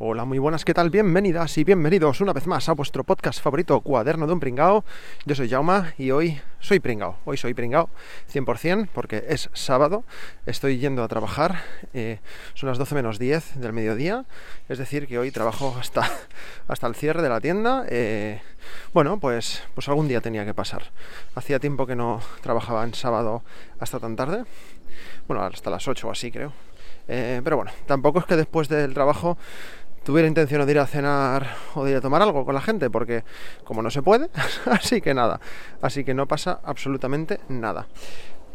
Hola, muy buenas, ¿qué tal? Bienvenidas y bienvenidos una vez más a vuestro podcast favorito, Cuaderno de un Pringao. Yo soy Jauma y hoy soy Pringao. Hoy soy Pringao 100% porque es sábado, estoy yendo a trabajar, eh, son las 12 menos 10 del mediodía, es decir, que hoy trabajo hasta, hasta el cierre de la tienda. Eh, bueno, pues, pues algún día tenía que pasar. Hacía tiempo que no trabajaba en sábado hasta tan tarde, bueno, hasta las 8 o así creo. Eh, pero bueno, tampoco es que después del trabajo tuviera intención de ir a cenar o de ir a tomar algo con la gente, porque como no se puede, así que nada, así que no pasa absolutamente nada.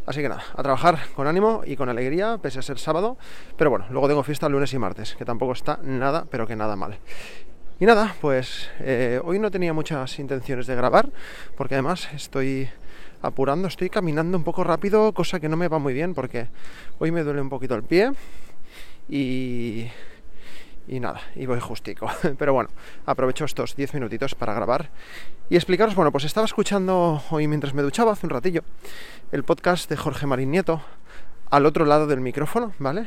Así que nada, a trabajar con ánimo y con alegría, pese a ser sábado, pero bueno, luego tengo fiesta lunes y martes, que tampoco está nada, pero que nada mal. Y nada, pues eh, hoy no tenía muchas intenciones de grabar, porque además estoy apurando, estoy caminando un poco rápido, cosa que no me va muy bien, porque hoy me duele un poquito el pie y y nada, y voy justico. Pero bueno, aprovecho estos 10 minutitos para grabar y explicaros, bueno, pues estaba escuchando hoy mientras me duchaba hace un ratillo el podcast de Jorge Marín Nieto al otro lado del micrófono, ¿vale?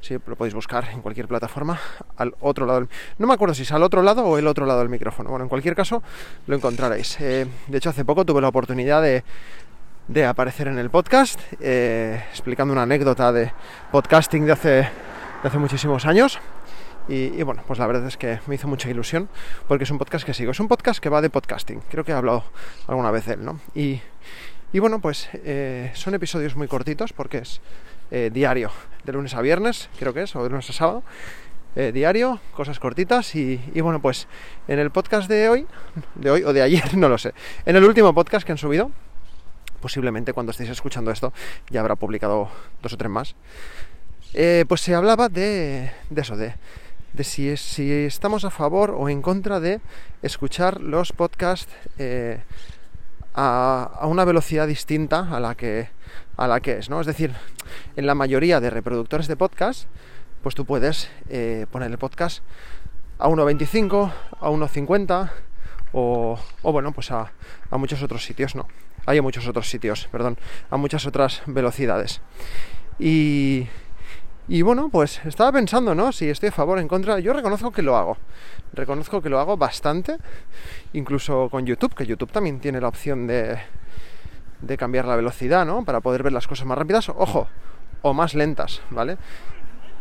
Sí, lo podéis buscar en cualquier plataforma al otro lado. No me acuerdo si es al otro lado o el otro lado del micrófono. Bueno, en cualquier caso lo encontraréis. Eh, de hecho, hace poco tuve la oportunidad de, de aparecer en el podcast eh, explicando una anécdota de podcasting de hace, de hace muchísimos años y, bueno, pues la verdad es que me hizo mucha ilusión porque es un podcast que sigo. Es un podcast que va de podcasting. Creo que he hablado alguna vez él, ¿no? Y, bueno, pues eh, son episodios muy cortitos porque es eh, diario, de lunes a viernes, creo que es, o de lunes a sábado. Eh, diario, cosas cortitas y, bueno, pues en el podcast de hoy, de hoy o de ayer, no lo sé, en el último podcast que han subido, posiblemente cuando estéis escuchando esto ya habrá publicado dos o tres más, pues se hablaba de, de eso, de de si, si estamos a favor o en contra de escuchar los podcasts eh, a, una velocidad distinta a la que a la que es, ¿no? Es decir, en la mayoría de reproductores de podcast, pues tú puedes eh, poner el podcast a 1.25, a 1.50 o, o bueno, pues a, a muchos otros sitios, no. Hay muchos otros sitios, perdón, a muchas otras velocidades. Y, y bueno, pues estaba pensando, ¿no? Si estoy a favor o en contra. Yo reconozco que lo hago. Reconozco que lo hago bastante. Incluso con YouTube, que YouTube también tiene la opción de, de cambiar la velocidad, ¿no? Para poder ver las cosas más rápidas. Ojo, o más lentas, ¿vale?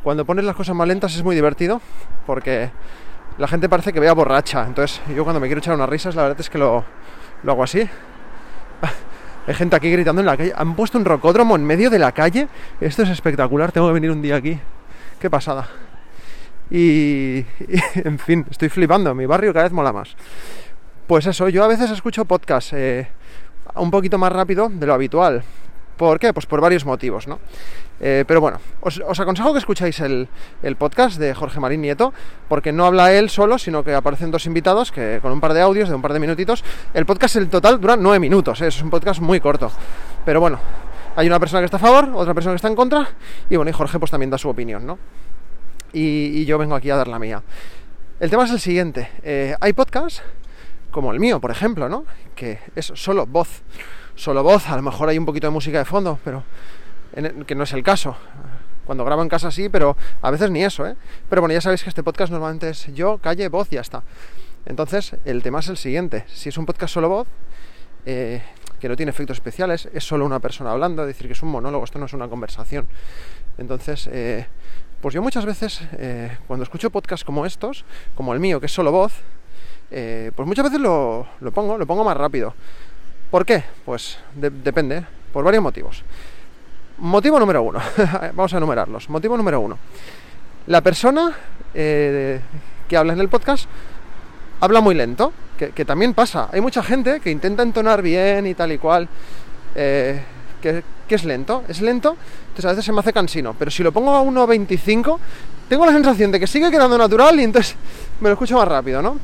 Cuando pones las cosas más lentas es muy divertido porque la gente parece que vea borracha. Entonces yo cuando me quiero echar unas risas, la verdad es que lo, lo hago así. Hay gente aquí gritando en la calle. Han puesto un rocódromo en medio de la calle. Esto es espectacular. Tengo que venir un día aquí. Qué pasada. Y, en fin, estoy flipando. Mi barrio cada vez mola más. Pues eso, yo a veces escucho podcast eh, un poquito más rápido de lo habitual. ¿Por qué? Pues por varios motivos, ¿no? Eh, pero bueno, os, aconsejo que escucháis el, podcast de Jorge Marín Nieto, porque no habla él solo, sino que aparecen dos invitados que con un par de audios de un par de minutitos. El podcast en total dura nueve minutos, ¿eh? es un podcast muy corto. Pero bueno, hay una persona que está a favor, otra persona que está en contra, y bueno, y Jorge pues también da su opinión, ¿no? Y, yo vengo aquí a dar la mía. El tema es el siguiente. Eh, hay podcasts, como el mío, por ejemplo, ¿no? Que es solo voz. Solo voz, a lo mejor hay un poquito de música de fondo, pero que no es el caso. Cuando grabo en casa sí, pero a veces ni eso, ¿eh? Pero bueno, ya sabéis que este podcast normalmente es yo, calle, voz y ya está. Entonces, el tema es el siguiente. Si es un podcast solo voz, eh, que no tiene efectos especiales, es solo una persona hablando, es decir, que es un monólogo, esto no es una conversación. Entonces, eh, pues yo muchas veces, cuando escucho podcasts como estos, como el mío, que es solo voz, pues muchas veces lo, pongo, lo pongo más rápido. ¿Por qué? Pues depende, por varios motivos. Motivo número uno, vamos a enumerarlos. Motivo número uno, la persona eh, que habla en el podcast habla muy lento, que, también pasa. Hay mucha gente que intenta entonar bien y tal y cual, eh, que, es lento, es lento, entonces a veces se me hace cansino, pero si lo pongo a 1.25, tengo la sensación de que sigue quedando natural y entonces me lo escucho más rápido, ¿no?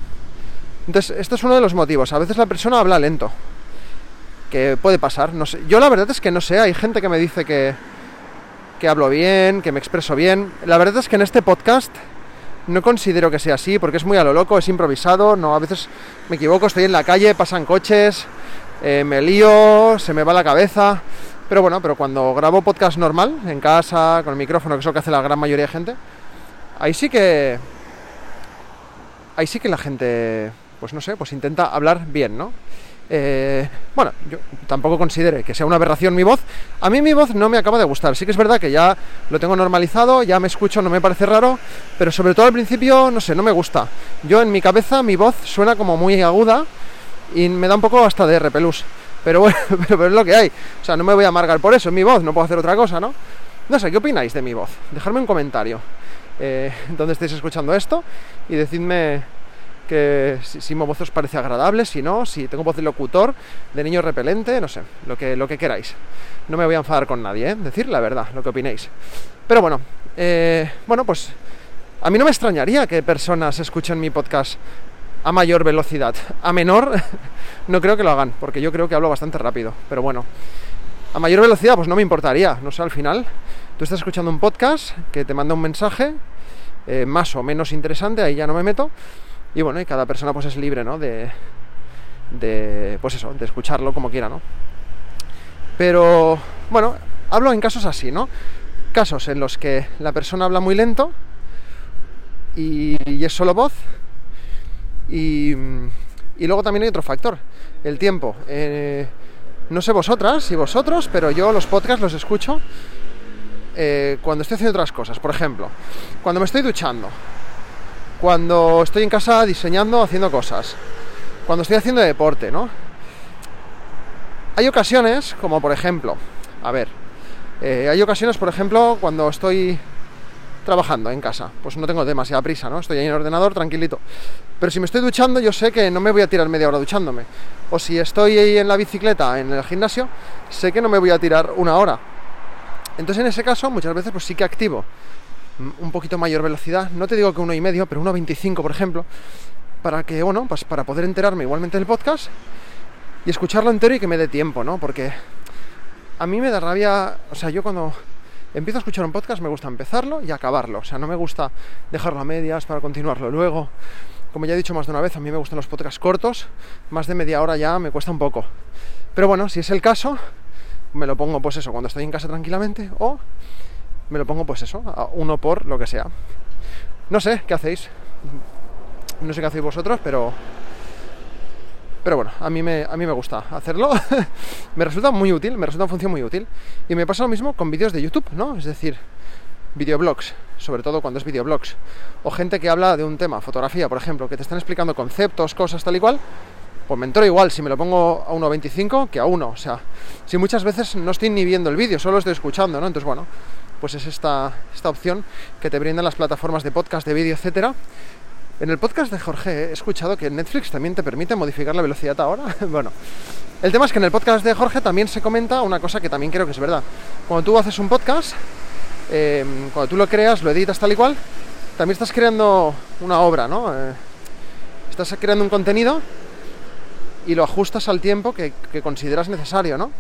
Entonces, esto es uno de los motivos. A veces la persona habla lento. Que puede pasar. No sé. Yo la verdad es que no sé, hay gente que me dice que, que hablo bien, que me expreso bien. La verdad es que en este podcast no considero que sea así, porque es muy a lo loco, es improvisado, no, a veces me equivoco, estoy en la calle, pasan coches, eh, me lío, se me va la cabeza. Pero bueno, pero cuando grabo podcast normal, en casa, con el micrófono, que es lo que hace la gran mayoría de gente, ahí sí que. Ahí sí que la gente, pues no sé, pues intenta hablar bien, ¿no? Eh, bueno, yo tampoco considere que sea una aberración mi voz. A mí mi voz no me acaba de gustar. Sí que es verdad que ya lo tengo normalizado, ya me escucho, no me parece raro, pero sobre todo al principio, no sé, no me gusta. Yo en mi cabeza mi voz suena como muy aguda y me da un poco hasta de repelús. Pero bueno, pero, es lo que hay. O sea, no me voy a amargar por eso, es mi voz, no puedo hacer otra cosa, ¿no? No sé, ¿qué opináis de mi voz? Dejadme un comentario eh, donde escuchando esto y decidme que si, mi voz os parece agradable, si no, si tengo voz de locutor, de niño repelente, no sé, lo que, lo que queráis. No me voy a enfadar con nadie, ¿eh? decir la verdad, lo que opinéis. Pero bueno, eh, bueno, pues a mí no me extrañaría que personas escuchen mi podcast a mayor velocidad. A menor, no creo que lo hagan, porque yo creo que hablo bastante rápido. Pero bueno, a mayor velocidad, pues no me importaría. No sé, al final, tú estás escuchando un podcast que te manda un mensaje, eh, más o menos interesante, ahí ya no me meto y bueno, y cada persona pues es libre, ¿no? De, de, pues eso, de escucharlo como quiera, ¿no? Pero, bueno, hablo en casos así, ¿no? Casos en los que la persona habla muy lento y, es solo voz. Y, y, luego también hay otro factor, el tiempo. Eh, no sé vosotras y vosotros, pero yo los podcasts los escucho eh, cuando estoy haciendo otras cosas. Por ejemplo, cuando me estoy duchando cuando estoy en casa diseñando, haciendo cosas, cuando estoy haciendo deporte, ¿no? Hay ocasiones, como por ejemplo, a ver, eh, hay ocasiones, por ejemplo, cuando estoy trabajando en casa, pues no tengo demasiada prisa, ¿no? Estoy ahí en el ordenador tranquilito. Pero si me estoy duchando, yo sé que no me voy a tirar media hora duchándome. O si estoy ahí en la bicicleta, en el gimnasio, sé que no me voy a tirar una hora. Entonces en ese caso muchas veces pues sí que activo un poquito mayor velocidad, no te digo que uno y medio, pero 1.25 por ejemplo, para que, bueno, pues para poder enterarme igualmente del podcast y escucharlo entero y que me dé tiempo, ¿no? Porque a mí me da rabia, o sea, yo cuando empiezo a escuchar un podcast me gusta empezarlo y acabarlo, o sea, no me gusta dejarlo a medias para continuarlo luego. Como ya he dicho más de una vez, a mí me gustan los podcasts cortos, más de media hora ya me cuesta un poco. Pero bueno, si es el caso, me lo pongo pues eso, cuando estoy en casa tranquilamente o me lo pongo pues eso, a uno por lo que sea. No sé, ¿qué hacéis? No sé qué hacéis vosotros, pero... Pero bueno, a mí me, a mí me gusta hacerlo. me resulta muy útil, me resulta una función muy útil. Y me pasa lo mismo con vídeos de YouTube, ¿no? Es decir, videoblogs, sobre todo cuando es videoblogs. O gente que habla de un tema, fotografía, por ejemplo, que te están explicando conceptos, cosas tal y cual. Pues me entero igual si me lo pongo a 1.25 que a 1. O sea, si muchas veces no estoy ni viendo el vídeo, solo estoy escuchando, ¿no? Entonces, bueno, pues es esta, esta opción que te brindan las plataformas de podcast, de vídeo, etcétera. En el podcast de Jorge he escuchado que Netflix también te permite modificar la velocidad ahora. bueno, el tema es que en el podcast de Jorge también se comenta una cosa que también creo que es verdad. Cuando tú haces un podcast, em, cuando tú lo creas, lo editas tal y cual, también estás creando una obra, ¿no? Eh, estás creando un contenido y lo ajustas al tiempo que, que consideras necesario, ¿no?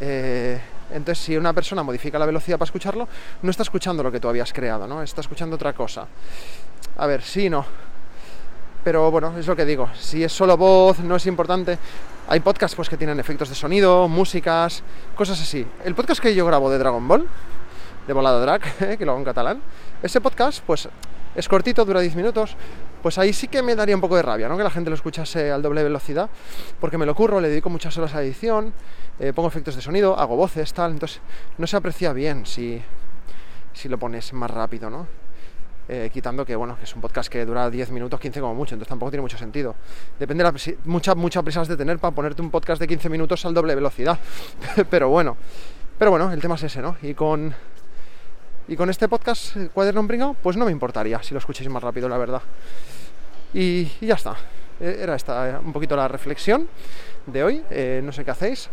Eh, entonces, si una persona modifica la velocidad para escucharlo, no está escuchando lo que tú habías creado, ¿no? Está escuchando otra cosa. A ver, sí, no. Pero bueno, es lo que digo. Si es solo voz, no es importante. Hay podcasts pues, que tienen efectos de sonido, músicas, cosas así. El podcast que yo grabo de Dragon Ball, de Volada Drag, eh, que lo hago en catalán, ese podcast, pues es cortito, dura 10 minutos, pues ahí sí que me daría un poco de rabia, ¿no? Que la gente lo escuchase al doble velocidad, porque me lo curro, le dedico muchas horas a edición, eh, pongo efectos de sonido, hago voces, tal, entonces no se aprecia bien si, si lo pones más rápido, ¿no? Eh, quitando que, bueno, que es un podcast que dura 10 minutos, 15 como mucho, entonces tampoco tiene mucho sentido. Depende de la, mucha, mucha prisa de tener para ponerte un podcast de 15 minutos al doble velocidad. pero bueno, pero bueno, el tema es ese, ¿no? Y con, y con este podcast, eh, Cuaderno Pringao, pues no me importaría si lo escuchéis más rápido, la verdad. Y, ya está. Era esta un poquito la reflexión de hoy. no sé qué hacéis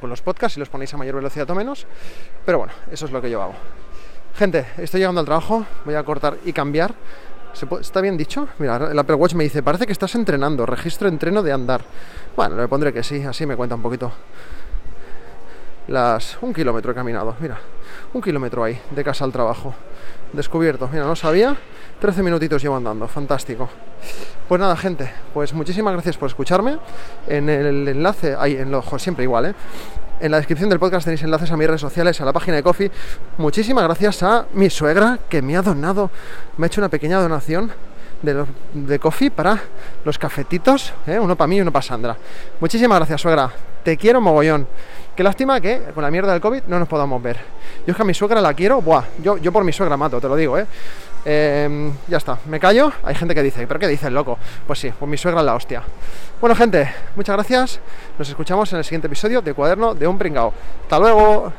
con los podcasts, si los ponéis a mayor velocidad o menos. Pero bueno, eso es lo que yo hago. Gente, estoy llegando al trabajo, voy a cortar y cambiar ¿Está bien dicho? Mira, el Apple Watch me dice, parece que estás entrenando, registro entreno de andar. Bueno, le pondré que sí, así me cuenta un poquito. Las... Un kilómetro he caminado, mira. Un kilómetro ahí, de casa al trabajo. Descubierto, mira, no sabía. 13 minutitos llevo andando, fantástico. Pues nada, gente, pues muchísimas gracias por escucharme. En el enlace, ahí en lo siempre igual, ¿eh? En la descripción del podcast tenéis enlaces a mis redes sociales, a la página de Coffee. Muchísimas gracias a mi suegra que me ha donado, me ha hecho una pequeña donación de, de coffee para los cafetitos, ¿eh? uno para mí y uno para Sandra. Muchísimas gracias, suegra. Te quiero mogollón. Qué lástima que con la mierda del COVID no nos podamos ver. Yo es que a mi suegra la quiero, buah, yo, yo por mi suegra mato, te lo digo, ¿eh? Em, ya está, me callo. Hay gente que dice, ¿pero qué dice el loco? Pues sí, pues mi suegra es la hostia. Bueno, gente, muchas gracias. Nos escuchamos en el siguiente episodio de Cuaderno de un Pringao. ¡Hasta luego!